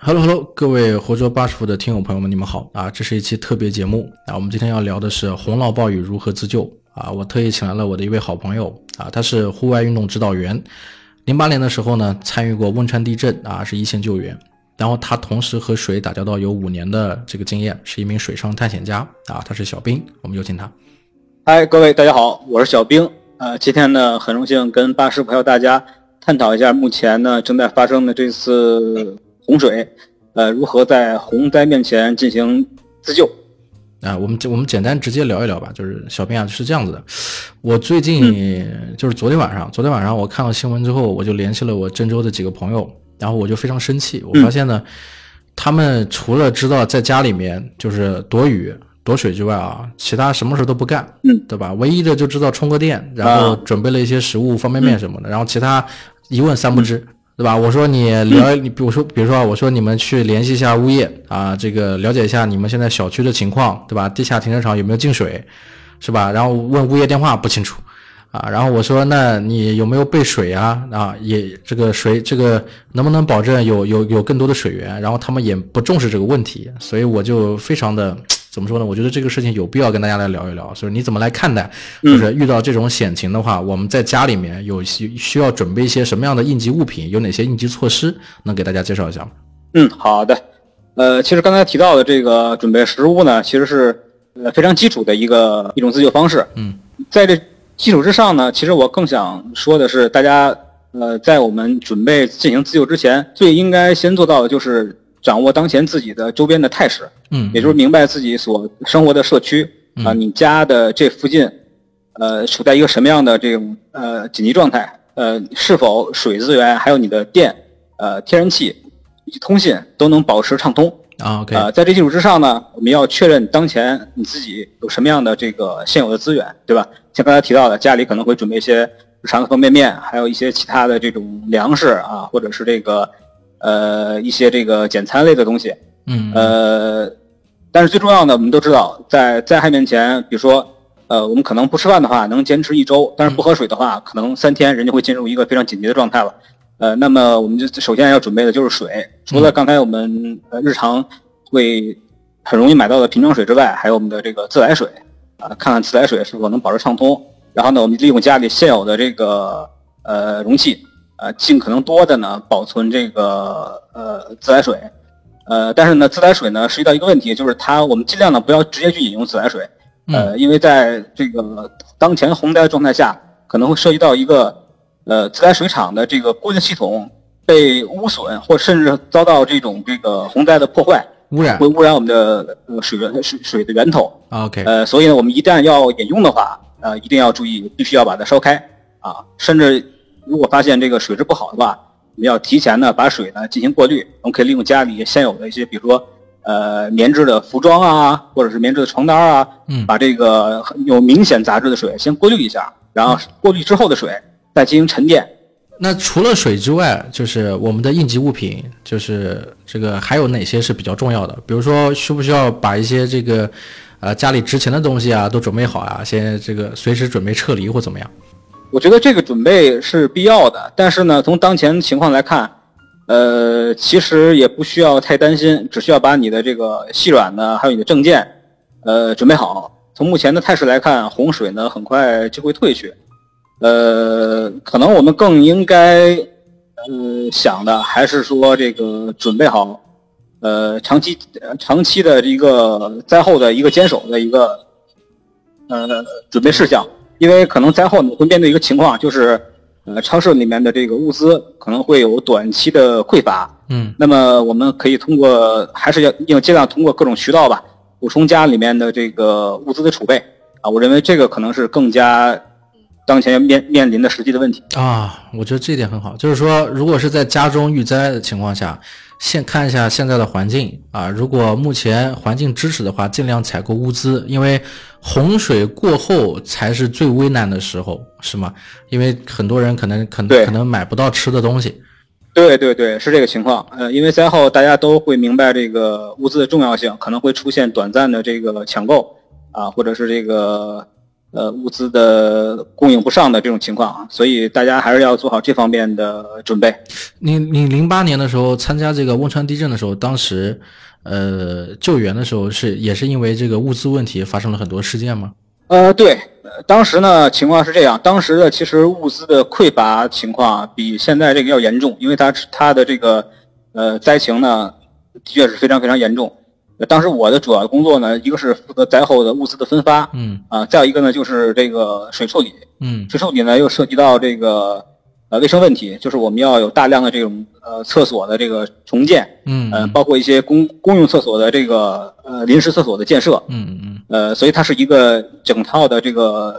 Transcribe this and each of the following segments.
Hello Hello，各位活捉八师傅的听友朋友们，你们好啊！这是一期特别节目啊，我们今天要聊的是洪涝暴雨如何自救啊！我特意请来了我的一位好朋友啊，他是户外运动指导员，零八年的时候呢参与过汶川地震啊，是一线救援，然后他同时和水打交道有五年的这个经验，是一名水上探险家啊，他是小兵，我们有请他。嗨，各位大家好，我是小兵，呃，今天呢很荣幸跟八师傅还有大家探讨一下目前呢正在发生的这次。洪水，呃，如何在洪灾面前进行自救？啊，我们我们简单直接聊一聊吧。就是小编啊，是这样子的，我最近就是昨天晚上，昨天晚上我看到新闻之后，我就联系了我郑州的几个朋友，然后我就非常生气，我发现呢，他们除了知道在家里面就是躲雨躲水之外啊，其他什么事都不干，嗯，对吧？唯一的就知道充个电，然后准备了一些食物、方便面什么的，然后其他一问三不知。对吧？我说你聊，你比如说，比如说啊，我说你们去联系一下物业啊，这个了解一下你们现在小区的情况，对吧？地下停车场有没有进水，是吧？然后问物业电话不清楚，啊，然后我说那你有没有备水啊？啊，也这个水这个能不能保证有有有更多的水源？然后他们也不重视这个问题，所以我就非常的。怎么说呢？我觉得这个事情有必要跟大家来聊一聊。就是你怎么来看待？就是遇到这种险情的话，我们在家里面有需需要准备一些什么样的应急物品？有哪些应急措施？能给大家介绍一下吗？嗯，好的。呃，其实刚才提到的这个准备食物呢，其实是呃非常基础的一个一种自救方式。嗯，在这基础之上呢，其实我更想说的是，大家呃在我们准备进行自救之前，最应该先做到的就是。掌握当前自己的周边的态势，嗯，也就是明白自己所生活的社区啊，你家的这附近，呃，处在一个什么样的这种呃紧急状态，呃，是否水资源还有你的电，呃，天然气以及通信都能保持畅通啊？OK，在这基础之上呢，我们要确认当前你自己有什么样的这个现有的资源，对吧？像刚才提到的，家里可能会准备一些日常的方便面，还有一些其他的这种粮食啊，或者是这个。呃，一些这个简餐类的东西，嗯，呃，但是最重要的，我们都知道，在灾害面前，比如说，呃，我们可能不吃饭的话能坚持一周，但是不喝水的话，可能三天人就会进入一个非常紧急的状态了。呃，那么我们就首先要准备的就是水，除了刚才我们呃日常会很容易买到的瓶装水之外，还有我们的这个自来水，啊，看看自来水是否能保持畅通。然后呢，我们利用家里现有的这个呃容器。呃，尽可能多的呢保存这个呃自来水，呃，但是呢自来水呢涉及到一个问题，就是它我们尽量呢不要直接去饮用自来水，呃，因为在这个当前洪灾状态下，可能会涉及到一个呃自来水厂的这个过滤系统被污损，或甚至遭到这种这个洪灾的破坏污染，会污染我们的呃水源水水的源头。OK，呃，所以呢，我们一旦要饮用的话，呃，一定要注意，必须要把它烧开啊，甚至。如果发现这个水质不好的话，我们要提前呢把水呢进行过滤。我们可以利用家里现有的一些，比如说呃棉质的服装啊，或者是棉质的床单啊，嗯，把这个有明显杂质的水先过滤一下，然后过滤之后的水再进行沉淀。那除了水之外，就是我们的应急物品，就是这个还有哪些是比较重要的？比如说需不需要把一些这个呃家里值钱的东西啊都准备好啊，先这个随时准备撤离或怎么样？我觉得这个准备是必要的，但是呢，从当前情况来看，呃，其实也不需要太担心，只需要把你的这个细软呢，还有你的证件，呃，准备好。从目前的态势来看，洪水呢很快就会退去，呃，可能我们更应该，呃，想的还是说这个准备好，呃，长期长期的一个灾后的一个坚守的一个，呃，准备事项。因为可能灾后你会面对一个情况，就是呃，超市里面的这个物资可能会有短期的匮乏。嗯，那么我们可以通过，还是要要尽量通过各种渠道吧，补充家里面的这个物资的储备啊。我认为这个可能是更加当前面面临的实际的问题啊。我觉得这一点很好，就是说，如果是在家中遇灾的情况下。先看一下现在的环境啊，如果目前环境支持的话，尽量采购物资，因为洪水过后才是最危难的时候，是吗？因为很多人可能可能可能买不到吃的东西。对对对，是这个情况。呃，因为灾后大家都会明白这个物资的重要性，可能会出现短暂的这个抢购啊，或者是这个呃物资的供应不上的这种情况啊，所以大家还是要做好这方面的准备。你你零八年的时候参加这个汶川地震的时候，当时呃救援的时候是也是因为这个物资问题发生了很多事件吗？呃，对，当时呢情况是这样，当时的其实物资的匮乏情况比现在这个要严重，因为它它的这个呃灾情呢的确是非常非常严重。当时我的主要工作呢，一个是负责灾后的物资的分发，嗯啊，再有一个呢就是这个水处理，嗯水处理呢又涉及到这个呃卫生问题，就是我们要有大量的这种呃厕所的这个重建，嗯呃，包括一些公公用厕所的这个呃临时厕所的建设，嗯嗯呃，所以它是一个整套的这个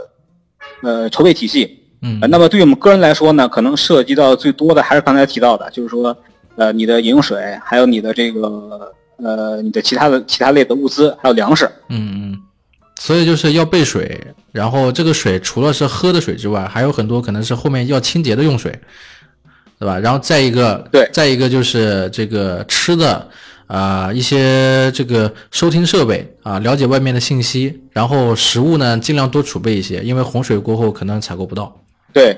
呃筹备体系。嗯呃那么对于我们个人来说呢，可能涉及到最多的还是刚才提到的，就是说呃你的饮用水，还有你的这个呃你的其他的其他类的物资，还有粮食。嗯嗯，所以就是要备水，然后这个水除了是喝的水之外，还有很多可能是后面要清洁的用水，对吧？然后再一个，对再一个就是这个吃的啊、一些这个收听设备啊、了解外面的信息，然后食物呢尽量多储备一些，因为洪水过后可能采购不到。对，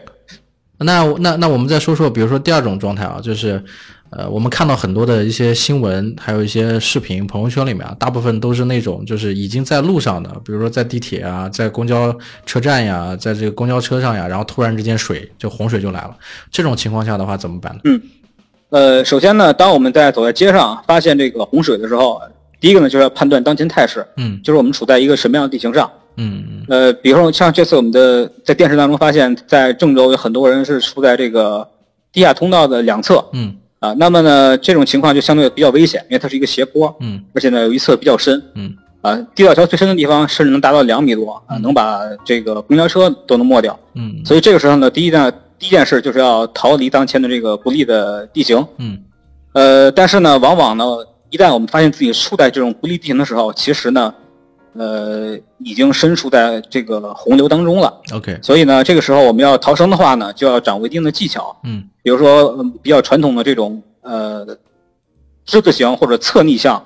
那那那我们再说说，比如说第二种状态啊，就是，呃，我们看到很多的一些新闻，还有一些视频，朋友圈里面啊，大部分都是那种就是已经在路上的，比如说在地铁啊，在公交车站呀，在这个公交车上呀，然后突然之间水就洪水就来了，这种情况下的话怎么办？呢？嗯。呃，首先呢，当我们在走在街上发现这个洪水的时候，第一个呢就是要判断当前态势，嗯。就是我们处在一个什么样的地形上。嗯呃，比如说像这次我们的在电视当中发现，在郑州有很多人是处在这个地下通道的两侧。嗯啊，那么呢这种情况就相对比较危险，因为它是一个斜坡，嗯而且呢有一侧比较深嗯啊，地道桥最深的地方甚至能达到两米多啊，能把这个公交车都能没掉。嗯所以这个时候呢，第一件第一件事就是要逃离当前的这个不利的地形。嗯呃，但是呢，往往呢，一旦我们发现自己处在这种不利地形的时候，其实呢，呃，已经身处在这个洪流当中了。，OK，所以呢，这个时候我们要逃生的话呢，就要掌握一定的技巧，嗯。比如说、嗯比较传统的这种呃之字形或者侧逆向，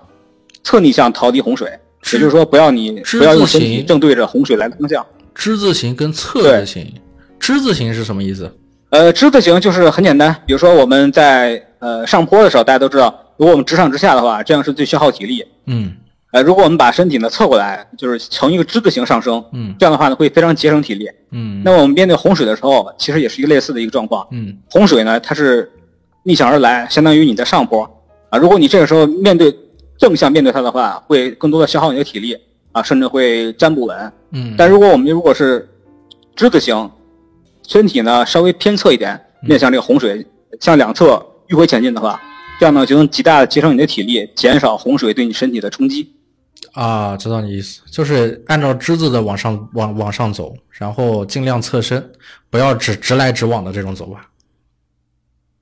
侧逆向逃离洪水，也就是说不要你不要用身体正对着洪水来的方向。之字形跟侧字形，之字形是什么意思？呃，之字形就是很简单，比如说我们在呃上坡的时候，大家都知道，如果我们直上直下的话，这样是最消耗体力。嗯呃，如果我们把身体呢侧过来，就是呈一个之字形上升，嗯这样的话呢会非常节省体力。嗯那么我们面对洪水的时候，其实也是一个类似的一个状况。嗯洪水呢，它是逆向而来，相当于你在上坡啊。如果你这个时候面对正向面对它的话，会更多的消耗你的体力啊，甚至会站不稳。嗯，但如果我们如果是之字形，身体呢稍微偏侧一点，面向这个洪水，向两侧迂回前进的话，这样呢就能极大的节省你的体力，减少洪水对你身体的冲击。啊，知道你意思，就是按照之字的往上往往上走，然后尽量侧身，不要直直来直往的这种走法。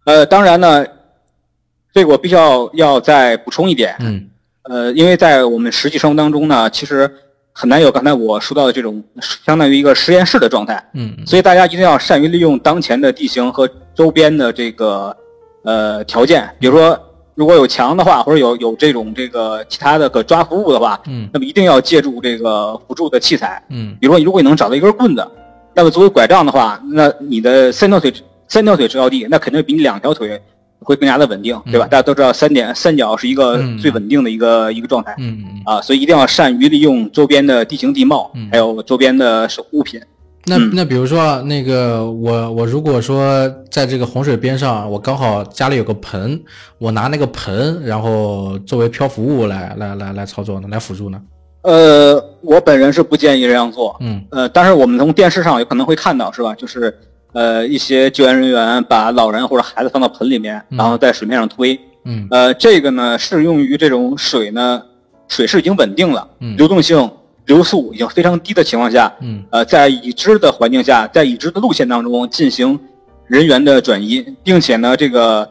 呃，当然呢，这个我必须要要再补充一点，嗯。呃，因为在我们实际生活当中呢，其实很难有刚才我说到的这种相当于一个实验室的状态，嗯。所以大家一定要善于利用当前的地形和周边的这个呃条件，比如说如果有墙的话，或者有有这种这个其他的可抓扶物的话，嗯那么一定要借助这个辅助的器材，嗯比如说如果你能找到一根棍子，那么作为拐杖的话，那你的三条腿三条腿着地，那肯定比你两条腿会更加的稳定，对吧？嗯大家都知道三点三角是一个嗯最稳定的一个、一个状态。嗯嗯。啊，所以一定要善于利用周边的地形地貌，嗯还有周边的手物品。那嗯那比如说那个我我如果说在这个洪水边上，我刚好家里有个盆，我拿那个盆，然后作为漂浮物来来来来操作呢，来辅助呢？呃，我本人是不建议这样做。嗯呃，但是我们从电视上有可能会看到，是吧？就是呃，一些救援人员把老人或者孩子放到盆里面，嗯然后在水面上推。嗯呃，这个呢适用于这种水呢，水势已经稳定了，嗯流动性、流速已经非常低的情况下，嗯呃，在已知的环境下，在已知的路线当中进行人员的转移，并且呢，这个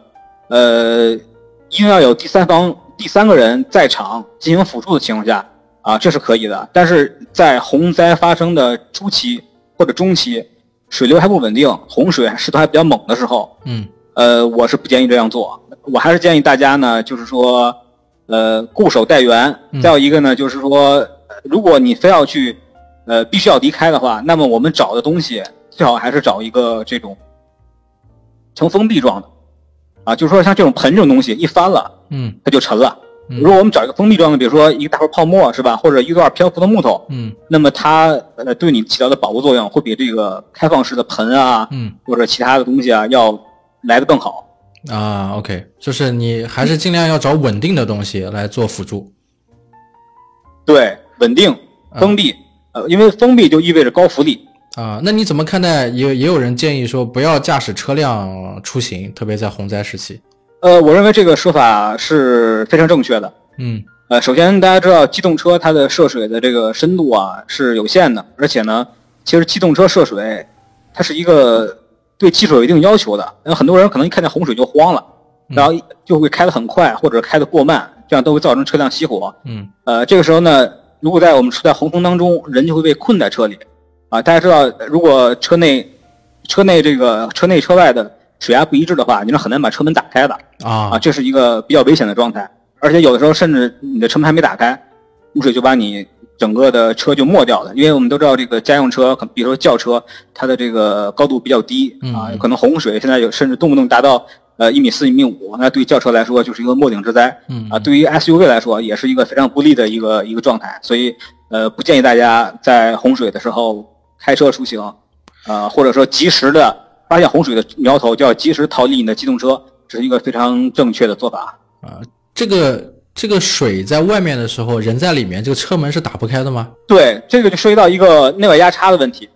呃，一定要有第三方、第三个人在场进行辅助的情况下，啊，这是可以的。但是在洪灾发生的初期或者中期，水流还不稳定，洪水势头还比较猛的时候，嗯呃，我是不建议这样做。我还是建议大家呢，就是说，呃，固守待援。嗯再有一个呢，就是说，呃如果你非要去呃，必须要离开的话，那么我们找的东西最好还是找一个这种呈封闭状的，啊，就是说像这种盆这种东西一翻了，嗯它就沉了。嗯如果我们找一个封闭状的，比如说一个大块泡沫是吧，或者一段漂浮的木头，嗯那么它呃对你起到的保护作用会比这个开放式的盆啊嗯或者其他的东西啊要来的更好。啊，OK，就是你还是尽量要找稳定的东西来做辅助。对，稳定、封闭，呃，因为封闭就意味着高浮力。啊，那你怎么看待？也也有人建议说不要驾驶车辆出行，特别在洪灾时期。呃，我认为这个说法是非常正确的。嗯呃，首先大家知道，机动车它的涉水的这个深度啊是有限的，而且呢，其实机动车涉水，它是一个对技术有一定要求的。那很多人可能一看见洪水就慌了，然后就会开得很快或者开得过慢，这样都会造成车辆熄火。嗯呃，这个时候呢，如果在我们处在洪峰当中，人就会被困在车里。啊，大家知道，如果车内、车内这个车内车外的水压不一致的话，你是很难把车门打开的。啊，啊这是一个比较危险的状态，而且有的时候甚至你的车门还没打开，污水就把你整个的车就没掉了。因为我们都知道这个家用车，比如说轿车，它的这个高度比较低啊嗯，可能洪水现在有甚至动不动达到呃一米四、一米五，那对轿车来说就是一个末顶之灾嗯啊。对于 SUV 来说，也是一个非常不利的一个一个状态，所以呃不建议大家在洪水的时候开车出行，啊，或者说及时的发现洪水的苗头，就要及时逃离你的机动车。这是一个非常正确的做法。啊，这个这个水在外面的时候，人在里面，这个车门是打不开的吗？对，这个就涉及到一个内外压差的问题。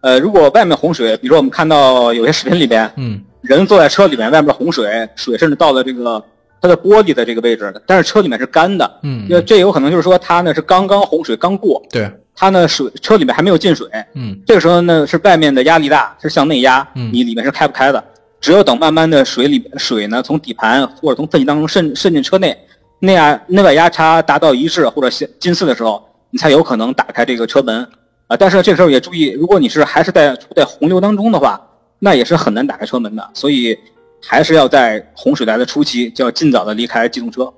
呃，如果外面洪水，比如说我们看到有些视频里边，嗯人坐在车里面，外面洪水，水甚至到了这个它的玻璃的这个位置，但是车里面是干的。嗯，这这有可能就是说它呢是刚刚洪水刚过，对，它呢水车里面还没有进水，嗯这个时候呢是外面的压力大，是向内压，嗯你里面是开不开的。只有等慢慢的水里水呢从底盘或者从缝隙当中渗渗进车内，内压内外压差达到一致或者近近似的时候，你才有可能打开这个车门。啊，但是这个时候也注意，如果你是还是在处在洪流当中的话，那也是很难打开车门的。所以还是要在洪水来的初期，就要尽早的离开机动车。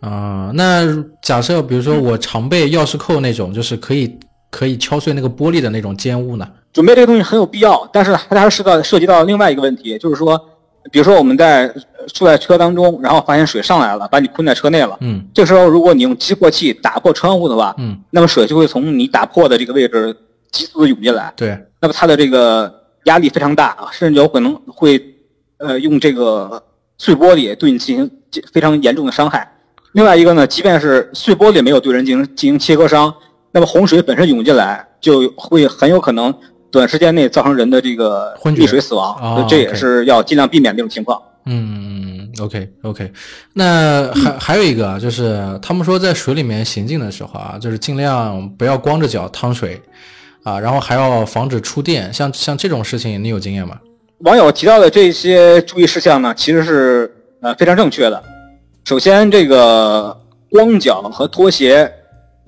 啊，那假设比如说我常备钥匙扣那种，就是可以可以敲碎那个玻璃的那种尖物呢？准备这个东西很有必要，但是它还是涉到涉及到另外一个问题，就是说，比如说我们在呃坐在车当中，然后发现水上来了，把你困在车内了。嗯这时候，如果你用激破器打破窗户的话，嗯，那么水就会从你打破的这个位置急速的涌进来，对，那么它的这个压力非常大，甚至有可能会呃用这个碎玻璃对你进行非常严重的伤害。另外一个呢，即便是碎玻璃没有对人进行进行切割伤，那么洪水本身涌进来，就会很有可能短时间内造成人的这个溺水死亡，哦这也是要尽量避免这种情况。嗯，OK OK，那还还有一个啊，就是他们说在水里面行进的时候啊，就是尽量不要光着脚趟水啊，然后还要防止触电，像像这种事情你有经验吗？网友提到的这些注意事项呢，其实是呃非常正确的。首先，这个光脚和拖鞋，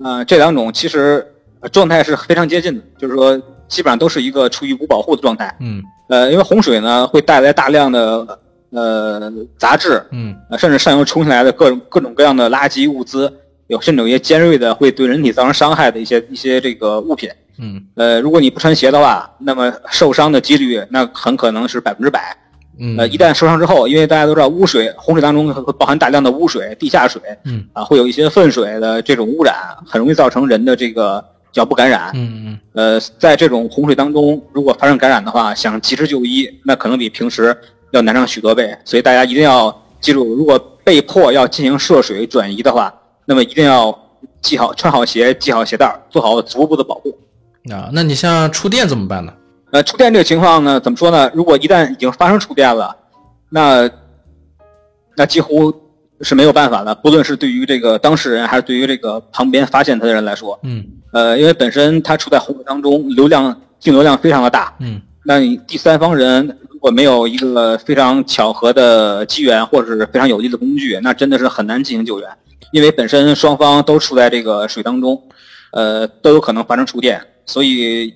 呃，这两种其实呃状态是非常接近的，就是说基本上都是一个处于无保护的状态。嗯呃，因为洪水呢会带来大量的呃杂质，嗯呃，甚至上游冲下来的各种各种各样的垃圾物资，有甚至有一些尖锐的会对人体造成伤害的一些一些这个物品。嗯呃，如果你不穿鞋的话，那么受伤的几率那很可能是百分之百。嗯，呃，一旦受伤之后，因为大家都知道污水，洪水当中会包含大量的污水、地下水，嗯啊，会有一些粪水的这种污染，很容易造成人的这个脚部感染。嗯嗯呃，在这种洪水当中，如果发生感染的话，想及时就医，那可能比平时要难上许多倍。所以大家一定要记住，如果被迫要进行涉水转移的话，那么一定要系好穿好鞋，系好鞋带儿，做好足部的保护。啊，那你像触电怎么办呢？呃，触电这个情况呢，怎么说呢？如果一旦已经发生触电了，那那几乎是没有办法的，不论是对于这个当事人，还是对于这个旁边发现他的人来说，嗯呃，因为本身他处在洪水当中，流量净流量非常的大，嗯那你第三方人如果没有一个非常巧合的机缘，或者是非常有力的工具，那真的是很难进行救援，因为本身双方都处在这个水当中，呃，都有可能发生触电，所以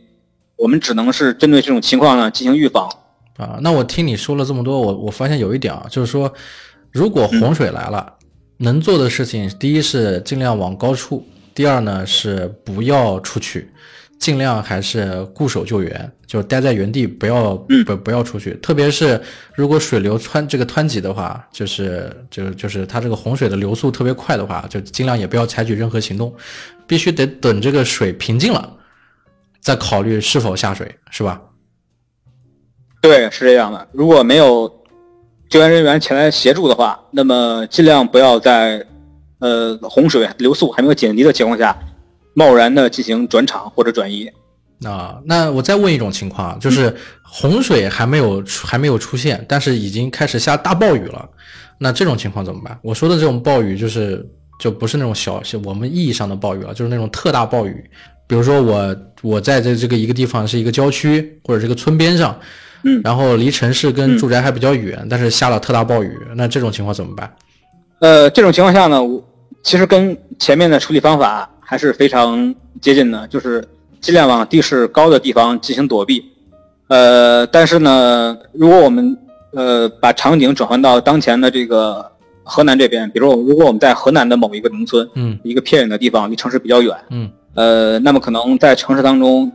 我们只能是针对这种情况呢进行预防。啊，那我听你说了这么多，我我发现有一点啊，就是说，如果洪水来了，能做的事情，第一是尽量往高处，第二呢是不要出去，尽量还是固守救援，就待在原地，不要不不要出去。特别是如果水流湍这个湍急的话，就是就就是它这个洪水的流速特别快的话，就尽量也不要采取任何行动，必须得等这个水平静了，再考虑是否下水，是吧？对，是这样的。如果没有救援人员前来协助的话，那么尽量不要在呃洪水流速还没有减低的情况下。贸然的进行转场或者转移，啊，那我再问一种情况，就是洪水还没有还没有出现，但是已经开始下大暴雨了，那这种情况怎么办？我说的这种暴雨就是就不是那种小我们意义上的暴雨了，就是那种特大暴雨。比如说我我在这这个一个地方是一个郊区或者这个村边上，嗯，然后离城市跟住宅还比较远，但是下了特大暴雨，那这种情况怎么办？呃，这种情况下呢，我其实跟前面的处理方法。还是非常接近的，就是尽量往地势高的地方进行躲避。呃，但是呢，如果我们呃把场景转换到当前的这个河南这边，比如如果我们在河南的某一个农村，嗯，一个偏远的地方，离城市比较远，嗯，呃，那么可能在城市当中，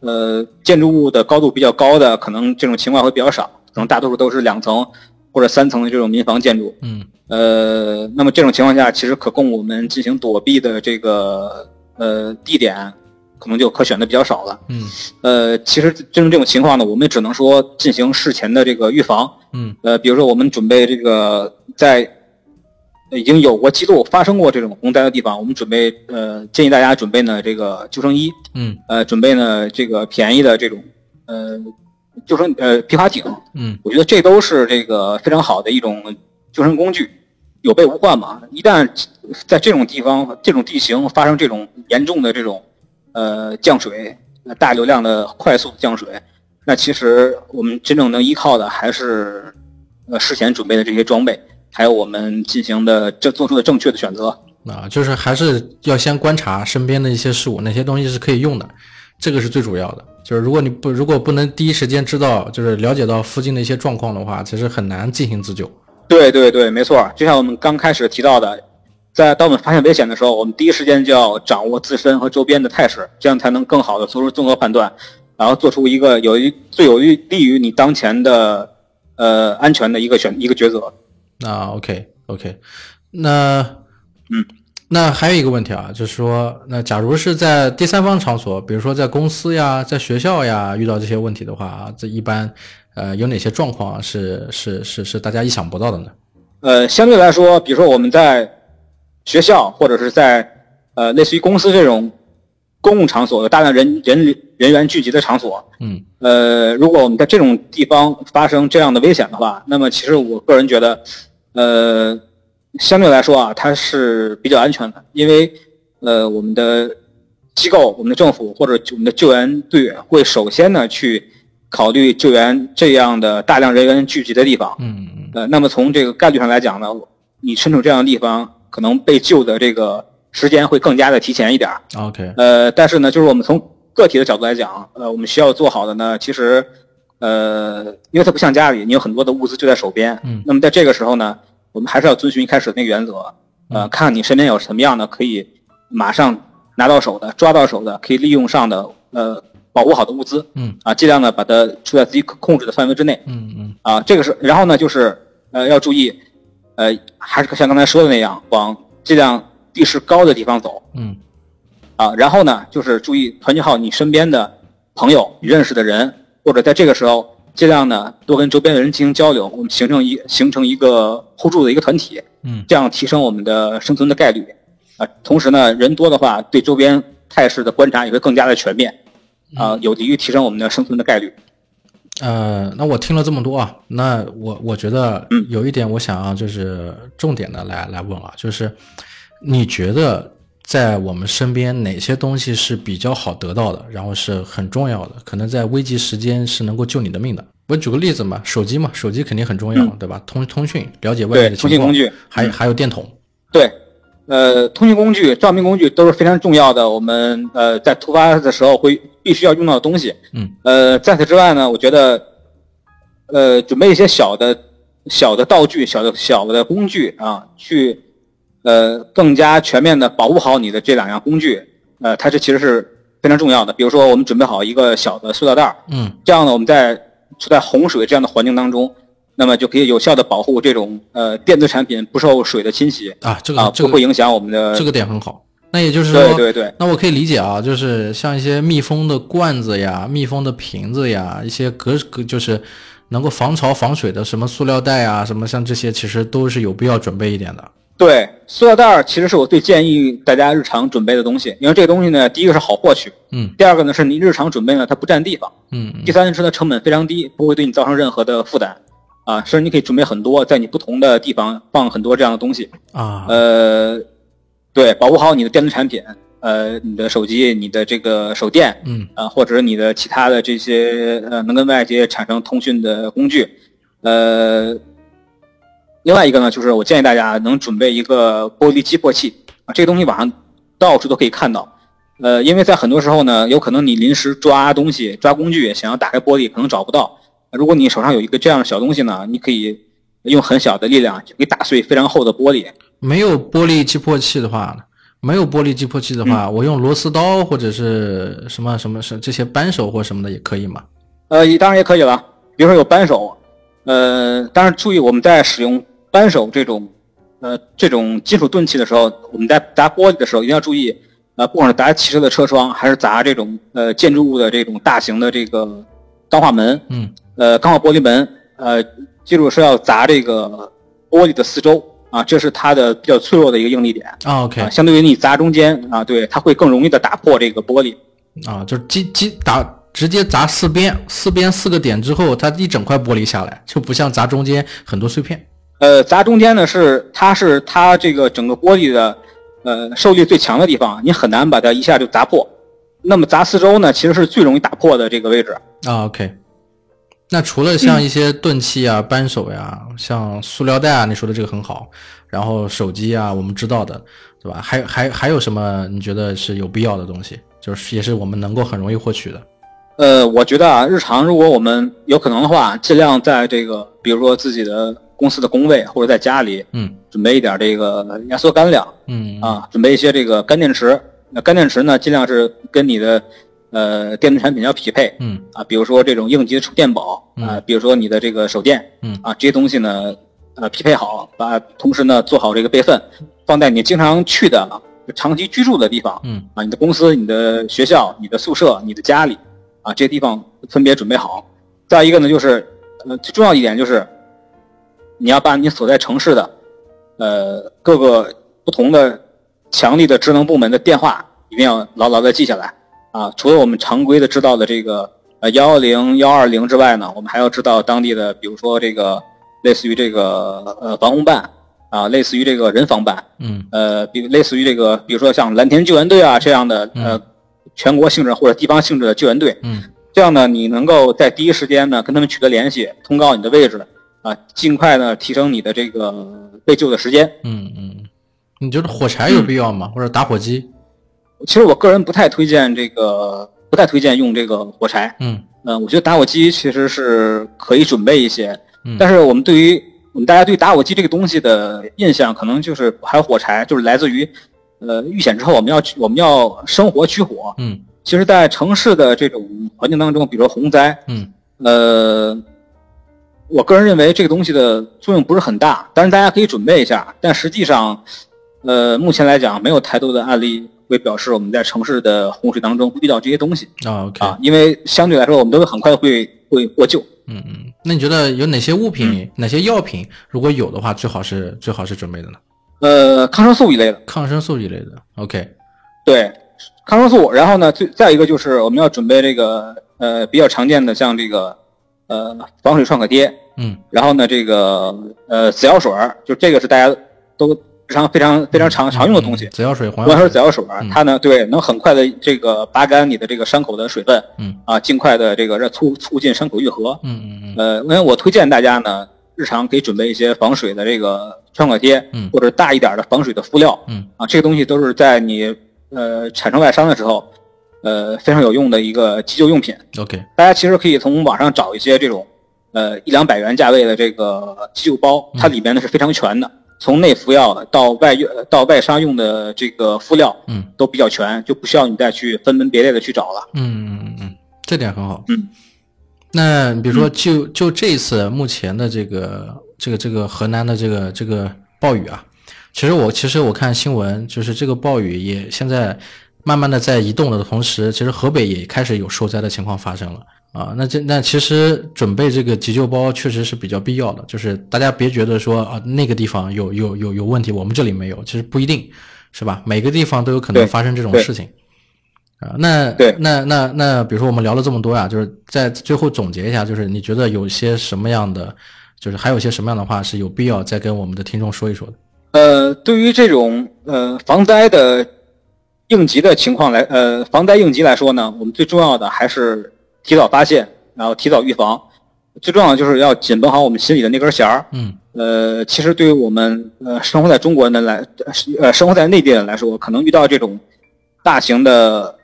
呃，建筑物的高度比较高的，可能这种情况会比较少，可能大多数都是两层或者三层的这种民房建筑，嗯。呃，那么这种情况下，其实可供我们进行躲避的这个呃地点，可能就可选的比较少了。嗯，呃，其实针对这种情况呢，我们只能说进行事前的这个预防。嗯，呃，比如说我们准备这个在已经有过记录发生过这种洪灾的地方，我们准备呃建议大家准备呢这个救生衣。嗯，呃，准备呢这个便宜的这种呃救生呃皮划艇。嗯，我觉得这都是这个非常好的一种救生工具。有备无患嘛，一旦在这种地方、这种地形发生这种严重的这种呃降水、大流量的快速降水，那其实我们真正能依靠的还是呃事前准备的这些装备，还有我们进行的这做出的正确的选择。啊，就是还是要先观察身边的一些事物，哪些东西是可以用的，这个是最主要的。就是如果你不如果不能第一时间知道，就是了解到附近的一些状况的话，其实很难进行自救。对对对，没错，就像我们刚开始提到的，在当我们发现危险的时候，我们第一时间就要掌握自身和周边的态势，这样才能更好的做出综合判断，然后做出一个有一最有利利于你当前的呃安全的一个选一个抉择。那 OK OK，那嗯，那还有一个问题啊，就是说，那假如是在第三方场所，比如说在公司呀，在学校呀，遇到这些问题的话，这一般。呃，有哪些状况是是是是大家意想不到的呢？呃，相对来说，比如说我们在学校或者是在呃类似于公司这种公共场所，有大量人人人员聚集的场所，嗯，呃，如果我们在这种地方发生这样的危险的话，那么其实我个人觉得，呃，相对来说啊，它是比较安全的，因为呃，我们的机构、我们的政府或者我们的救援队员会首先呢去。考虑救援这样的大量人员聚集的地方，嗯呃，那么从这个概率上来讲呢，你身处这样的地方，可能被救的这个时间会更加的提前一点。OK，呃，但是呢，就是我们从个体的角度来讲，呃，我们需要做好的呢，其实，呃，因为它不像家里，你有很多的物资就在手边，嗯，那么在这个时候呢，我们还是要遵循一开始那个原则，呃，看看你身边有什么样的可以马上拿到手的、抓到手的、可以利用上的，呃。保护好的物资，嗯。啊，尽量的把它处在自己可控制的范围之内，嗯嗯。啊，这个是，然后呢就是呃要注意，呃还是像刚才说的那样，往尽量地势高的地方走，嗯，啊，然后呢就是注意团结好你身边的朋友、你认识的人，或者在这个时候尽量呢多跟周边的人进行交流，我们形成一形成一个互助的一个团体，嗯，这样提升我们的生存的概率，啊，同时呢人多的话对周边态势的观察也会更加的全面。啊，有利于提升我们的生存的概率。呃，那我听了这么多啊，那我我觉得有一点我想要就是重点的来来问啊，就是你觉得在我们身边哪些东西是比较好得到的，然后是很重要的，可能在危急时间是能够救你的命的？我举个例子嘛，手机嘛，手机肯定很重要，对吧？通通讯，了解外界的情况。通讯工具，还还有电筒。对。呃，通讯工具、照明工具都是非常重要的，我们呃在突发的时候会必须要用到的东西。嗯。呃，在此之外呢，我觉得，呃，准备一些小的、小的道具、小的、小的工具啊，去呃更加全面的保护好你的这两样工具。呃，它这其实是非常重要的。比如说，我们准备好一个小的塑料袋儿，嗯这样呢，我们在处在洪水这样的环境当中，那么就可以有效的保护这种呃电子产品不受水的侵袭啊，这个啊，这个不会影响我们的这个点很好。那也就是说，对对对，那我可以理解啊，就是像一些密封的罐子呀、密封的瓶子呀，一些隔隔就是能够防潮防水的什么塑料袋啊，什么像这些，其实都是有必要准备一点的。对，塑料袋儿其实是我最建议大家日常准备的东西，因为这个东西呢，第一个是好获取，嗯。第二个呢是你日常准备呢它不占地方，嗯嗯。第三是它成本非常低，不会对你造成任何的负担，啊，甚至你可以准备很多，在你不同的地方放很多这样的东西，啊，呃，对，保护好你的电子产品，呃，你的手机、你的这个手电，嗯。啊，或者你的其他的这些呃能跟外界产生通讯的工具，呃，另外一个呢，就是我建议大家能准备一个玻璃击破器啊，这个东西网上到处都可以看到，呃，因为在很多时候呢，有可能你临时抓东西、抓工具，想要打开玻璃，可能找不到。如果你手上有一个这样的小东西呢，你可以用很小的力量就可以打碎非常厚的玻璃。没有玻璃击破器的话，没有玻璃击破器的话，我用螺丝刀或者是什么什么是这些扳手或什么的也可以吗？呃，当然也可以了，比如说有扳手，呃，当然注意我们在使用扳手这种，呃，这种金属钝器的时候，我们在砸玻璃的时候一定要注意，呃，不管是砸汽车的车窗，还是砸这种呃建筑物的这种大型的这个钢化门，嗯呃，钢化玻璃门，呃，记住是要砸这个玻璃的四周啊，这是它的比较脆弱的一个应力点啊，OK 啊，相对于你砸中间啊，对，它会更容易的打破这个玻璃。啊，就是击击打直接砸四边，四边四个点之后，它一整块玻璃下来，就不像砸中间很多碎片。呃，砸中间呢是它是它这个整个玻璃的呃受力最强的地方，你很难把它一下就砸破。那么砸四周呢，其实是最容易打破的这个位置。啊，OK。那除了像一些钝器啊、扳手呀，像塑料袋啊，你说的这个很好。然后手机啊，我们知道的，对吧？还还还有什么你觉得是有必要的东西？就是也是我们能够很容易获取的。呃，我觉得啊，日常如果我们有可能的话，尽量在这个比如说自己的公司的工位或者在家里嗯准备一点这个压缩干粮嗯啊，准备一些这个干电池。那干电池呢，尽量是跟你的呃电子产品要匹配。嗯啊，比如说这种应急的充电宝啊，比如说你的这个手电，嗯啊，这些东西呢，呃，匹配好，把同时呢做好这个备份，放在你经常去的、长期居住的地方嗯啊，你的公司、你的学校、你的宿舍、你的家里啊，这些地方分别准备好。再一个呢，就是呃，最重要一点就是，你要把你所在城市的呃各个不同的强力的职能部门的电话一定要牢牢的记下来。啊，除了我们常规的知道的这个呃幺幺零幺二零之外呢，我们还要知道当地的，比如说这个类似于这个呃防洪办啊，类似于这个人防办，嗯。呃，比类似于这个，比如说像蓝天救援队啊这样的呃全国性质或者地方性质的救援队，嗯。这样呢，你能够在第一时间呢跟他们取得联系，通告你的位置啊，尽快呢提升你的这个被救的时间。嗯嗯。你觉得火柴有必要吗？或者打火机？其实我个人不太推荐这个，不太推荐用这个火柴。嗯嗯、我觉得打火机其实是可以准备一些，嗯但是我们对于我们大家对打火机这个东西的印象，可能就是还有火柴，就是来自于，呃，遇险之后我们要去我们要生火取火。嗯其实，在城市的这种环境当中，比如说洪灾，嗯呃，我个人认为这个东西的作用不是很大，但是大家可以准备一下，但实际上，呃，目前来讲没有太多的案例会表示我们在城市的洪水当中会遇到这些东西啊，OK，啊，因为相对来说我们都会很快会会获救。嗯嗯。那你觉得有哪些物品、哪些药品，如果有的话，最好是最好是准备的呢？呃，抗生素一类的，抗生素一类的，OK，对，抗生素。然后呢，最再一个就是我们要准备这个呃比较常见的像这个呃防水创可贴，嗯然后呢这个呃紫药水儿，就这个是大家都日常非常非常常常用的东西嗯。紫药水、黄无论药水，是紫药水儿，它呢对能很快的这个拔干你的这个伤口的水分，嗯啊，尽快的这个让促促进伤口愈合。嗯嗯嗯呃，因为我推荐大家呢，日常可以准备一些防水的这个创可贴，嗯或者大一点的防水的敷料，嗯啊，这个东西都是在你呃产生外伤的时候，呃非常有用的一个急救用品。，OK，大家其实可以从网上找一些这种呃一两百元价位的这个急救包，它里面呢是非常全的，从内服药到外用到外伤用的这个敷料，嗯，都比较全，就不需要你再去分门别类的去找了。嗯嗯嗯嗯，这点很好。嗯，那比如说就就这一次目前的这个这个这个河南的这个这个暴雨啊，其实我其实我看新闻，就是这个暴雨也现在慢慢的在移动的同时，其实河北也开始有受灾的情况发生了。啊，那这那其实准备这个急救包确实是比较必要的，就是大家别觉得说啊那个地方有有有有问题，我们这里没有，其实不一定，是吧？每个地方都有可能发生这种事情。啊，那对那那那，比如说我们聊了这么多呀，就是在最后总结一下，就是你觉得有些什么样的，就是还有些什么样的话是有必要再跟我们的听众说一说的？呃，对于这种呃防灾的应急的情况来，呃防灾应急来说呢，我们最重要的还是提早发现，然后提早预防。最重要的就是要紧绷好我们心里的那根弦儿。嗯呃，其实对于我们呃生活在中国人的来，呃生活在内地人来说，可能遇到这种大型的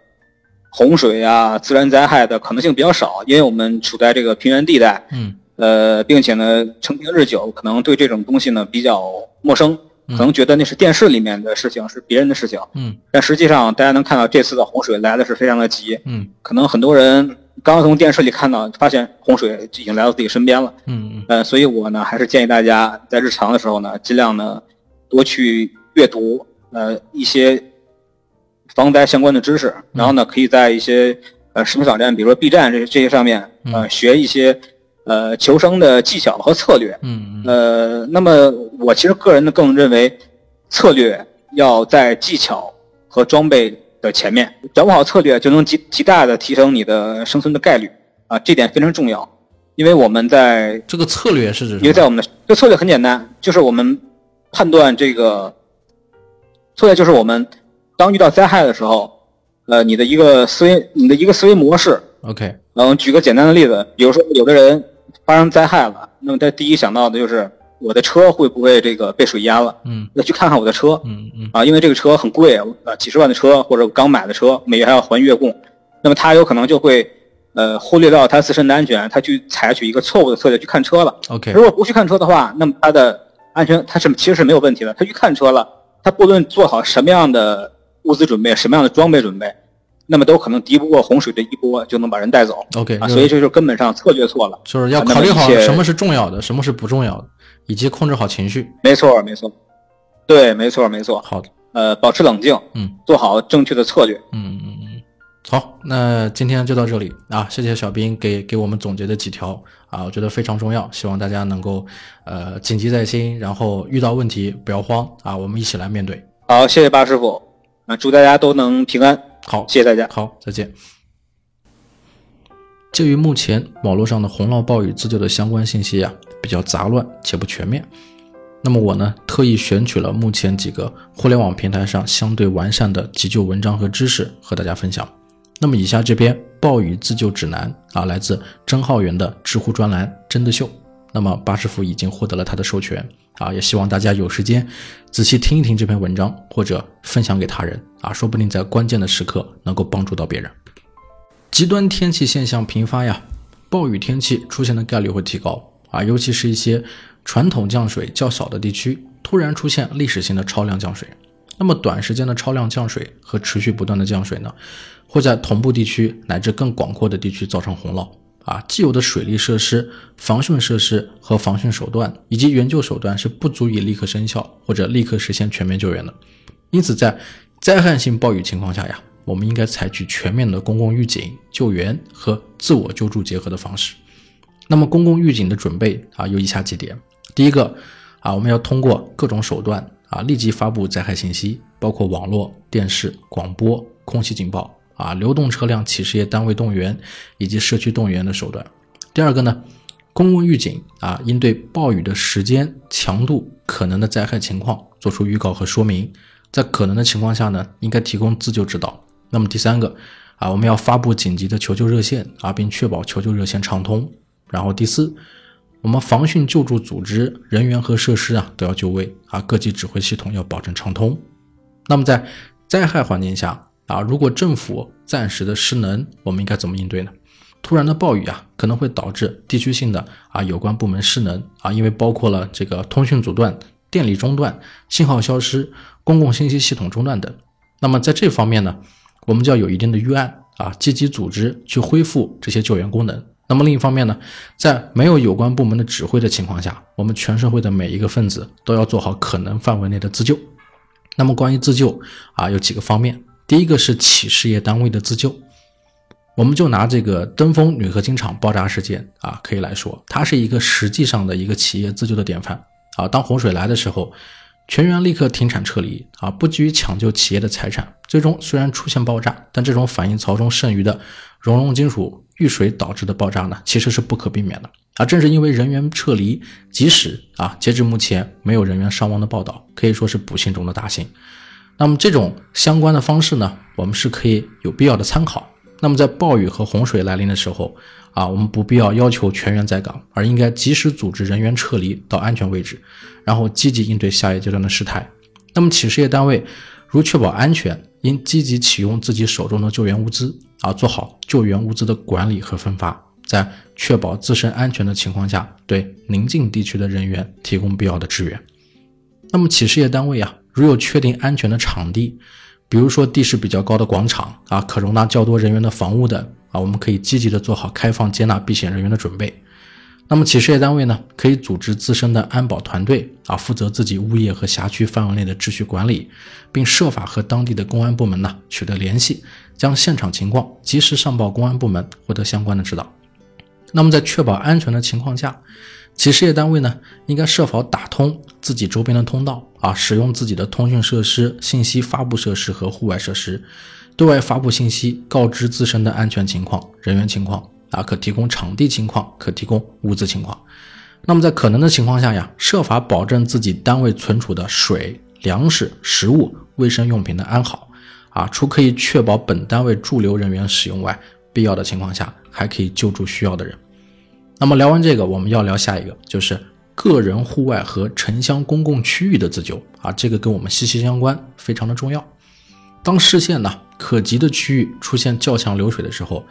洪水啊、自然灾害的可能性比较少，因为我们处在这个平原地带，嗯呃，并且呢，成平日久，可能对这种东西呢比较陌生，嗯可能觉得那是电视里面的事情，是别人的事情。嗯。但实际上，大家能看到这次的洪水来的是非常的急，嗯。可能很多人刚刚从电视里看到，发现洪水已经来到自己身边了。嗯嗯。呃，所以我呢，还是建议大家在日常的时候呢，尽量呢多去阅读呃一些防灾相关的知识，然后呢，可以在一些呃视频网站，比如说 B 站这这些上面，呃，学一些呃求生的技巧和策略。嗯嗯呃，那么我其实个人呢更认为，策略要在技巧和装备的前面，掌握好策略就能极极大的提升你的生存的概率啊，这点非常重要。因为我们在，这个策略是指？因为在我们的这个策略很简单，就是我们判断这个策略就是我们当遇到灾害的时候，呃，你的一个思维，你的一个思维模式，OK，嗯，举个简单的例子，比如说有的人发生灾害了，那么他第一想到的就是我的车会不会这个被水淹了？嗯那去看看我的车嗯嗯啊，因为这个车很贵啊，几十万的车或者刚买的车，每月还要还月供，那么他有可能就会呃忽略到他自身的安全，他去采取一个错误的策略去看车了。，OK，如果不去看车的话，那么他的安全他是其实是没有问题的。他去看车了，他不论做好什么样的物资准备，什么样的装备准备，那么都可能敌不过洪水的一波，就能把人带走 OK，啊。所以这就是根本上策略错了。就是要考虑好什么是重要的，什么是不重要的，以及控制好情绪。没错，没错，对，没错，没错。好的，呃，保持冷静，嗯做好正确的策略。嗯嗯嗯，好，那今天就到这里啊，谢谢小兵给给我们总结的几条啊，我觉得非常重要，希望大家能够呃谨记在心，然后遇到问题不要慌啊，我们一起来面对。好，谢谢巴师傅，啊，祝大家都能平安，好，谢谢大家。好，再见。鉴于目前网络上的洪涝暴雨自救的相关信息啊比较杂乱且不全面，那么我呢特意选取了目前几个互联网平台上相对完善的急救文章和知识和大家分享。那么以下这篇暴雨自救指南啊，来自张浩源的知乎专栏“真的秀”。那么巴师傅已经获得了他的授权啊，也希望大家有时间仔细听一听这篇文章，或者分享给他人啊，说不定在关键的时刻能够帮助到别人。极端天气现象频发呀，暴雨天气出现的概率会提高啊，尤其是一些传统降水较少的地区，突然出现历史性的超量降水。那么短时间的超量降水和持续不断的降水呢，会在同步地区乃至更广阔的地区造成洪涝啊。既有的水利设施、防汛设施和防汛手段以及援救手段是不足以立刻生效或者立刻实现全面救援的。因此，在灾害性暴雨情况下呀，我们应该采取全面的公共预警、救援和自我救助结合的方式。那么，公共预警的准备啊，有以下几点：第一个啊，我们要通过各种手段啊，立即发布灾害信息，包括网络、电视、广播、空气警报啊，流动车辆、企事业单位动员以及社区动员的手段。第二个呢，公共预警啊，应对暴雨的时间、强度、可能的灾害情况做出预告和说明，在可能的情况下呢，应该提供自救指导。那么第三个啊，我们要发布紧急的求救热线啊，并确保求救热线畅通。然后第四，我们防汛救助组织人员和设施啊都要就位啊，各级指挥系统要保证畅通。那么在灾害环境下啊，如果政府暂时的失能，我们应该怎么应对呢？突然的暴雨啊，可能会导致地区性的啊有关部门失能啊，因为包括了这个通讯阻断、电力中断、信号消失、公共信息系统中断等。那么在这方面呢，我们就要有一定的预案啊，积极组织去恢复这些救援功能。那么另一方面呢，在没有有关部门的指挥的情况下，我们全社会的每一个分子都要做好可能范围内的自救。那么关于自救啊，有几个方面。第一个是企事业单位的自救，我们就拿这个登封铝合金厂爆炸事件啊，可以来说，它是一个实际上的一个企业自救的典范啊。当洪水来的时候，全员立刻停产撤离啊，不急于抢救企业的财产。最终虽然出现爆炸，但这种反应槽中剩余的熔融金属遇水导致的爆炸呢，其实是不可避免的啊。正是因为人员撤离及时啊，截至目前没有人员伤亡的报道，可以说是不幸中的大幸。那么这种相关的方式呢，我们是可以有必要的参考。那么在暴雨和洪水来临的时候，啊，我们不必要要求全员在岗，而应该及时组织人员撤离到安全位置，然后积极应对下一阶段的事态。那么企事业单位如确保安全，应积极启用自己手中的救援物资，啊，做好救援物资的管理和分发，在确保自身安全的情况下，对邻近地区的人员提供必要的支援。那么企事业单位啊。如有确定安全的场地，比如说地势比较高的广场啊，可容纳较多人员的房屋等啊，我们可以积极的做好开放接纳避险人员的准备。那么企事业单位呢，可以组织自身的安保团队啊，负责自己物业和辖区范围内的秩序管理，并设法和当地的公安部门呢取得联系，将现场情况及时上报公安部门，获得相关的指导。那么在确保安全的情况下，企事业单位呢，应该设法打通自己周边的通道啊，使用自己的通讯设施、信息发布设施和户外设施，对外发布信息，告知自身的安全情况、人员情况啊，可提供场地情况，可提供物资情况。那么在可能的情况下呀，设法保证自己单位存储的水、粮食、食物、卫生用品的安好啊，除可以确保本单位驻留人员使用外，必要的情况下，还可以救助需要的人。那么聊完这个，我们要聊下一个，就是个人户外和城乡公共区域的自救啊，这个跟我们息息相关，非常的重要。当视线呢可及的区域出现较强流水的时候，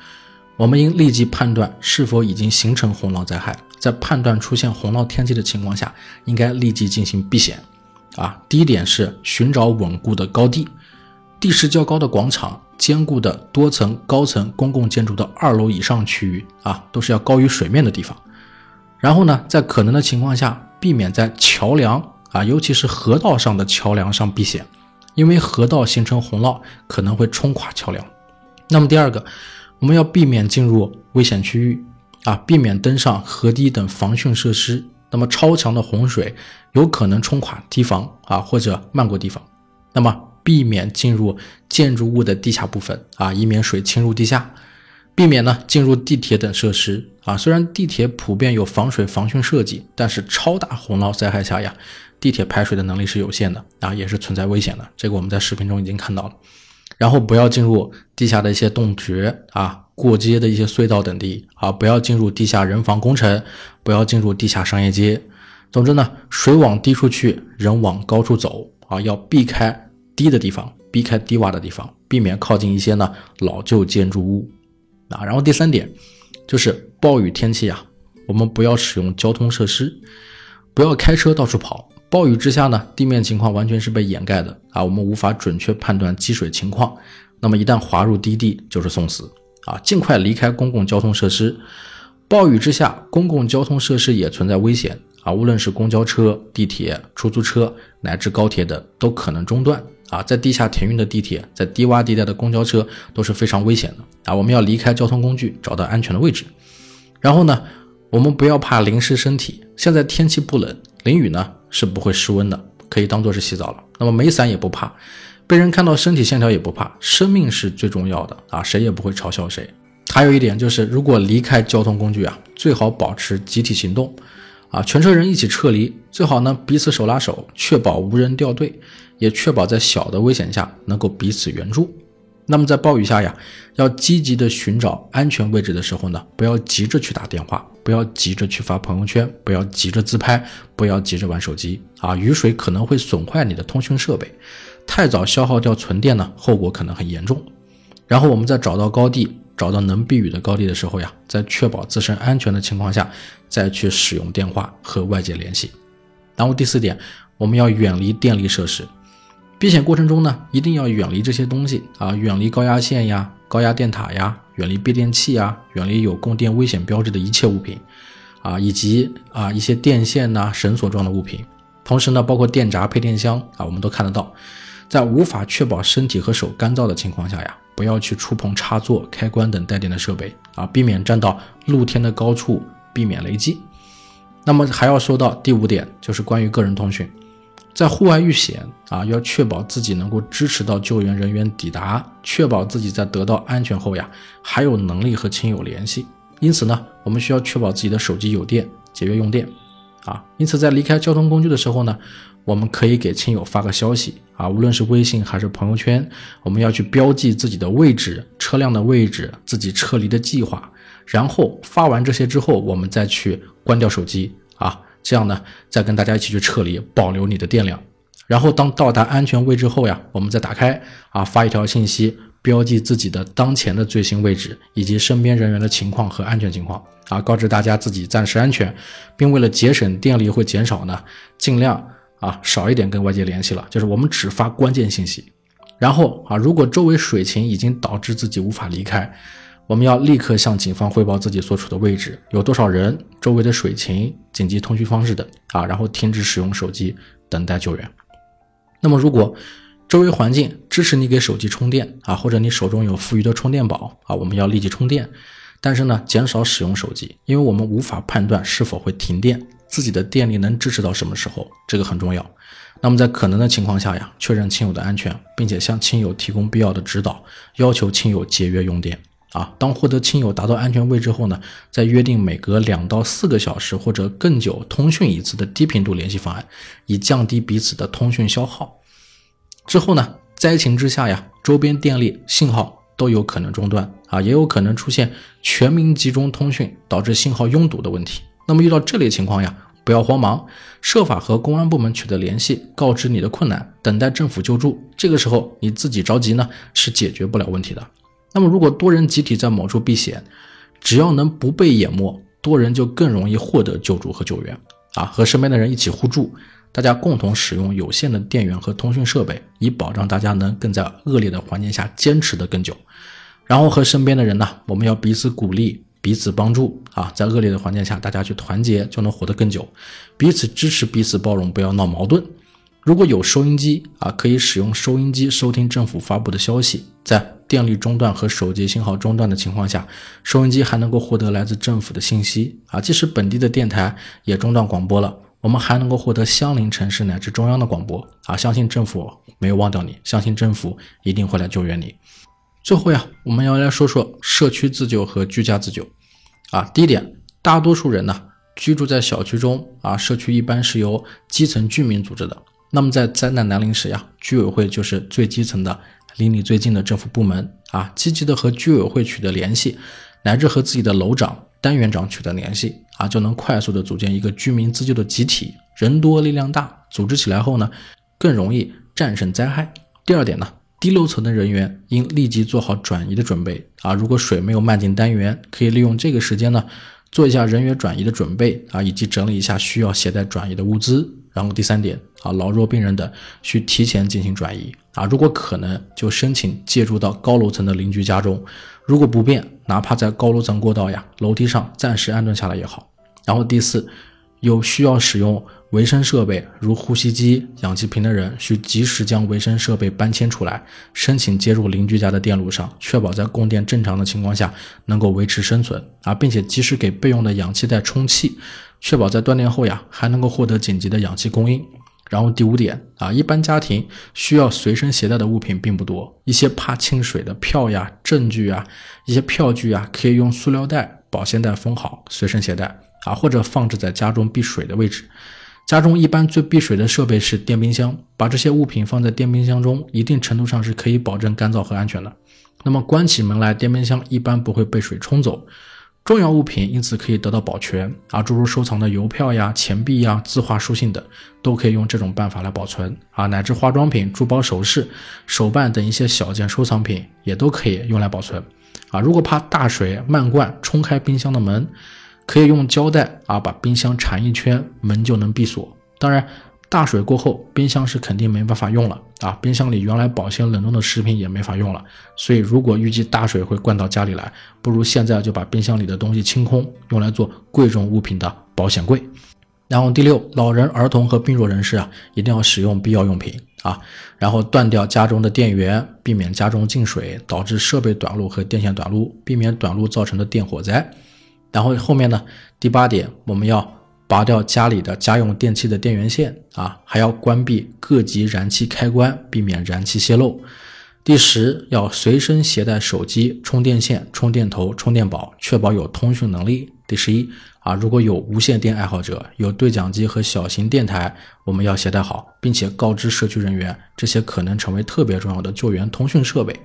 我们应立即判断是否已经形成洪涝灾害，在判断出现洪涝天气的情况下，应该立即进行避险。啊，第一点是寻找稳固的高地，地势较高的广场。坚固的多层高层公共建筑的二楼以上区域啊，都是要高于水面的地方。然后呢，在可能的情况下，避免在桥梁啊，尤其是河道上的桥梁上避险，因为河道形成洪涝可能会冲垮桥梁。那么第二个，我们要避免进入危险区域啊，避免登上河堤等防汛设施。那么超强的洪水有可能冲垮堤防啊，或者漫过堤防。那么。避免进入建筑物的地下部分啊，以免水侵入地下；避免呢进入地铁等设施啊。虽然地铁普遍有防水防汛设计，但是超大洪涝灾害下呀，地铁排水的能力是有限的啊，也是存在危险的。这个我们在视频中已经看到了。然后不要进入地下的一些洞穴啊、过街的一些隧道等地啊，不要进入地下人防工程，不要进入地下商业街。总之呢，水往低处去，人往高处走啊，要避开。低的地方，避开低洼的地方，避免靠近一些呢老旧建筑物啊。然后第三点就是暴雨天气啊，我们不要使用交通设施，不要开车到处跑。暴雨之下呢，地面情况完全是被掩盖的啊，我们无法准确判断积水情况。那么一旦滑入低地，就是送死啊！尽快离开公共交通设施。暴雨之下，公共交通设施也存在危险啊，无论是公交车、地铁、出租车乃至高铁等，都可能中断。啊，在地下停运的地铁，在低洼地带的公交车都是非常危险的啊！我们要离开交通工具，找到安全的位置。然后呢，我们不要怕淋湿身体。现在天气不冷，淋雨呢是不会失温的，可以当做是洗澡了。那么没伞也不怕，被人看到身体线条也不怕，生命是最重要的啊！谁也不会嘲笑谁。还有一点就是，如果离开交通工具啊，最好保持集体行动，啊，全车人一起撤离，最好呢彼此手拉手，确保无人掉队。也确保在小的危险下能够彼此援助。那么在暴雨下呀，要积极的寻找安全位置的时候呢，不要急着去打电话，不要急着去发朋友圈，不要急着自拍，不要急着玩手机啊！雨水可能会损坏你的通讯设备，太早消耗掉存电呢，后果可能很严重。然后我们在找到高地、找到能避雨的高地的时候呀，在确保自身安全的情况下，再去使用电话和外界联系。然后第四点。我们要远离电力设施。避险过程中呢，一定要远离这些东西啊，远离高压线呀、高压电塔呀，远离变电器呀，远离有供电危险标志的一切物品，啊，以及啊一些电线呐、绳索状的物品。同时呢，包括电闸、配电箱啊，我们都看得到。在无法确保身体和手干燥的情况下呀，不要去触碰插座、开关等带电的设备啊，避免站到露天的高处，避免雷击。那么还要说到第五点，就是关于个人通讯。在户外遇险啊，要确保自己能够支持到救援人员抵达，确保自己在得到安全后呀，还有能力和亲友联系。因此呢，我们需要确保自己的手机有电，节约用电啊。因此，在离开交通工具的时候呢，我们可以给亲友发个消息啊，无论是微信还是朋友圈，我们要去标记自己的位置、车辆的位置、自己撤离的计划。然后发完这些之后，我们再去关掉手机。这样呢，再跟大家一起去撤离，保留你的电量。然后当到达安全位置后呀，我们再打开啊，发一条信息，标记自己的当前的最新位置以及身边人员的情况和安全情况啊，告知大家自己暂时安全，并为了节省电力会减少呢，尽量啊少一点跟外界联系了，就是我们只发关键信息。然后啊，如果周围水情已经导致自己无法离开。我们要立刻向警方汇报自己所处的位置，有多少人，周围的水情、紧急通讯方式等啊，然后停止使用手机，等待救援。那么，如果周围环境支持你给手机充电啊，或者你手中有富余的充电宝啊，我们要立即充电。但是呢，减少使用手机，因为我们无法判断是否会停电，自己的电力能支持到什么时候，这个很重要。那么在可能的情况下呀，确认亲友的安全，并且向亲友提供必要的指导，要求亲友节约用电。啊，当获得亲友达到安全位置后呢，再约定每隔两到四个小时或者更久通讯一次的低频度联系方案，以降低彼此的通讯消耗。之后呢，灾情之下呀，周边电力信号都有可能中断啊，也有可能出现全民集中通讯导致信号拥堵的问题。那么遇到这类情况呀，不要慌忙，设法和公安部门取得联系，告知你的困难，等待政府救助。这个时候你自己着急呢，是解决不了问题的。那么，如果多人集体在某处避险，只要能不被淹没，多人就更容易获得救助和救援啊！和身边的人一起互助，大家共同使用有限的电源和通讯设备，以保障大家能更在恶劣的环境下坚持得更久。然后和身边的人呢，我们要彼此鼓励，彼此帮助啊！在恶劣的环境下，大家去团结，就能活得更久。彼此支持，彼此包容，不要闹矛盾。如果有收音机啊，可以使用收音机收听政府发布的消息。在电力中断和手机信号中断的情况下，收音机还能够获得来自政府的信息啊。即使本地的电台也中断广播了，我们还能够获得相邻城市乃至中央的广播啊。相信政府没有忘掉你，相信政府一定会来救援你。最后呀，我们要来说说社区自救和居家自救啊。第一点，大多数人呢居住在小区中啊，社区一般是由基层居民组织的。那么在灾难来临时呀，居委会就是最基层的、离你最近的政府部门啊，积极的和居委会取得联系，乃至和自己的楼长、单元长取得联系啊，就能快速的组建一个居民自救的集体。人多力量大，组织起来后呢，更容易战胜灾害。第二点呢，低楼层的人员应立即做好转移的准备啊，如果水没有漫进单元，可以利用这个时间呢，做一下人员转移的准备啊，以及整理一下需要携带转移的物资。然后第三点啊，老弱病人等需提前进行转移啊，如果可能就申请借住到高楼层的邻居家中，如果不便，哪怕在高楼层过道呀、楼梯上暂时安顿下来也好。然后第四，有需要使用维生设备如呼吸机、氧气瓶的人，需及时将维生设备搬迁出来，申请接入邻居家的电路上，确保在供电正常的情况下能够维持生存啊，并且及时给备用的氧气袋充气。确保在断电后呀，还能够获得紧急的氧气供应。然后第五点啊，一般家庭需要随身携带的物品并不多，一些怕浸水的票呀、证据啊、一些票据啊，可以用塑料袋、保鲜袋封好，随身携带啊，或者放置在家中避水的位置。家中一般最避水的设备是电冰箱，把这些物品放在电冰箱中，一定程度上是可以保证干燥和安全的。那么关起门来，电冰箱一般不会被水冲走。重要物品因此可以得到保全啊，诸如收藏的邮票呀、钱币呀、字画书信等，都可以用这种办法来保存啊，乃至化妆品、珠宝首饰、手办等一些小件收藏品也都可以用来保存啊。如果怕大水漫灌冲开冰箱的门，可以用胶带啊把冰箱缠一圈，门就能闭锁。当然，大水过后，冰箱是肯定没办法用了啊！冰箱里原来保鲜冷冻的食品也没法用了。所以，如果预计大水会灌到家里来，不如现在就把冰箱里的东西清空，用来做贵重物品的保险柜。然后第六，老人、儿童和病弱人士啊，一定要使用必要用品啊。然后断掉家中的电源，避免家中进水导致设备短路和电线短路，避免短路造成的电火灾。然后后面呢，第八点，我们要。拔掉家里的家用电器的电源线啊，还要关闭各级燃气开关，避免燃气泄漏。第十，要随身携带手机、充电线、充电头、充电宝，确保有通讯能力。第十一啊，如果有无线电爱好者，有对讲机和小型电台，我们要携带好，并且告知社区人员，这些可能成为特别重要的救援通讯设备。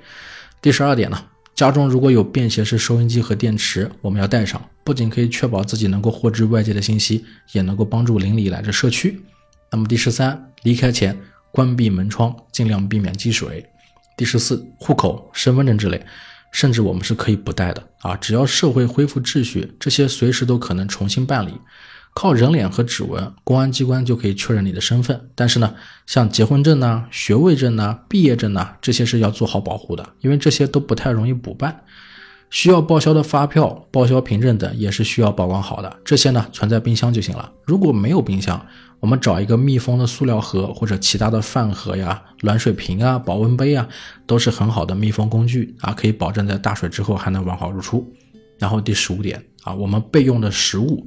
第十二点呢？家中如果有便携式收音机和电池，我们要带上，不仅可以确保自己能够获知外界的信息，也能够帮助邻里乃至社区。那么第十三，离开前关闭门窗，尽量避免积水。第十四，户口、身份证之类，甚至我们是可以不带的啊，只要社会恢复秩序，这些随时都可能重新办理。靠人脸和指纹，公安机关就可以确认你的身份。但是呢，像结婚证呐、学位证呐、毕业证呐，这些是要做好保护的，因为这些都不太容易补办。需要报销的发票、报销凭证等也是需要保管好的。这些呢，存在冰箱就行了。如果没有冰箱，我们找一个密封的塑料盒或者其他的饭盒呀、暖水瓶啊、保温杯啊，都是很好的密封工具啊，可以保证在大水之后还能完好如初。然后第十五点啊，我们备用的食物。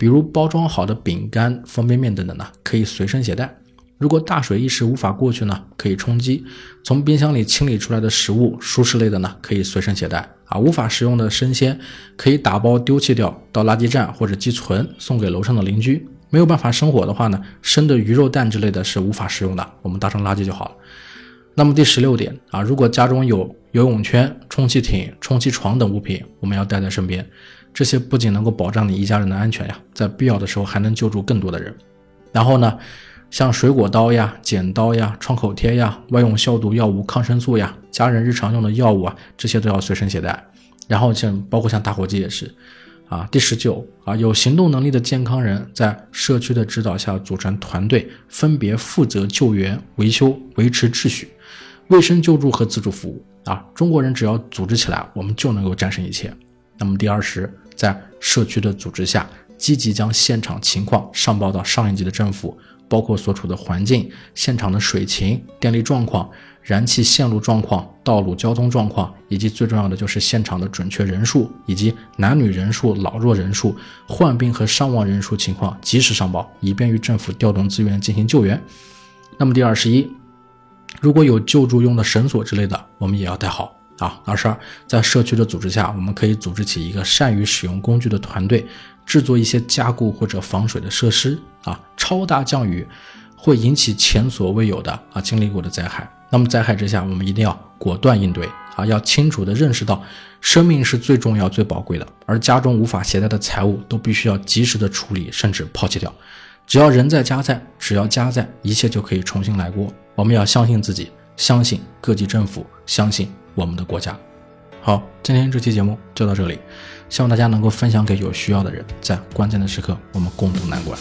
比如包装好的饼干、方便面等等呢，可以随身携带。如果大水一时无法过去呢，可以充饥。从冰箱里清理出来的食物，熟食类的呢，可以随身携带。啊，无法食用的生鲜，可以打包丢弃掉，到垃圾站或者积存，送给楼上的邻居。没有办法生火的话呢，生的鱼肉蛋之类的是无法食用的，我们当成垃圾就好了。那么第十六点啊，如果家中有游泳圈、充气艇、充气床等物品，我们要带在身边。这些不仅能够保障你一家人的安全呀，在必要的时候还能救助更多的人。然后呢，像水果刀呀、剪刀呀、创口贴呀、外用消毒药物、抗生素呀、家人日常用的药物啊，这些都要随身携带。然后像包括像打火机也是，啊，第十九啊，有行动能力的健康人在社区的指导下组成团队，分别负责救援、维修、维持秩序、卫生救助和自助服务啊。中国人只要组织起来，我们就能够战胜一切。那么第二十。在社区的组织下，积极将现场情况上报到上一级的政府，包括所处的环境、现场的水情、电力状况、燃气线路状况、道路交通状况，以及最重要的就是现场的准确人数以及男女人数、老弱人数、患病和伤亡人数情况及时上报，以便于政府调动资源进行救援。那么第二十一，如果有救助用的绳索之类的，我们也要带好。啊，二十二，在社区的组织下，我们可以组织起一个善于使用工具的团队，制作一些加固或者防水的设施。啊，超大降雨会引起前所未有的啊经历过的灾害。那么灾害之下，我们一定要果断应对。啊，要清楚的认识到，生命是最重要、最宝贵的，而家中无法携带的财物都必须要及时的处理，甚至抛弃掉。只要人在家在，只要家在，一切就可以重新来过。我们要相信自己，相信各级政府，相信。我们的国家。好今天这期节目就到这里希望大家能够分享给有需要的人在关键的时刻我们共度难关。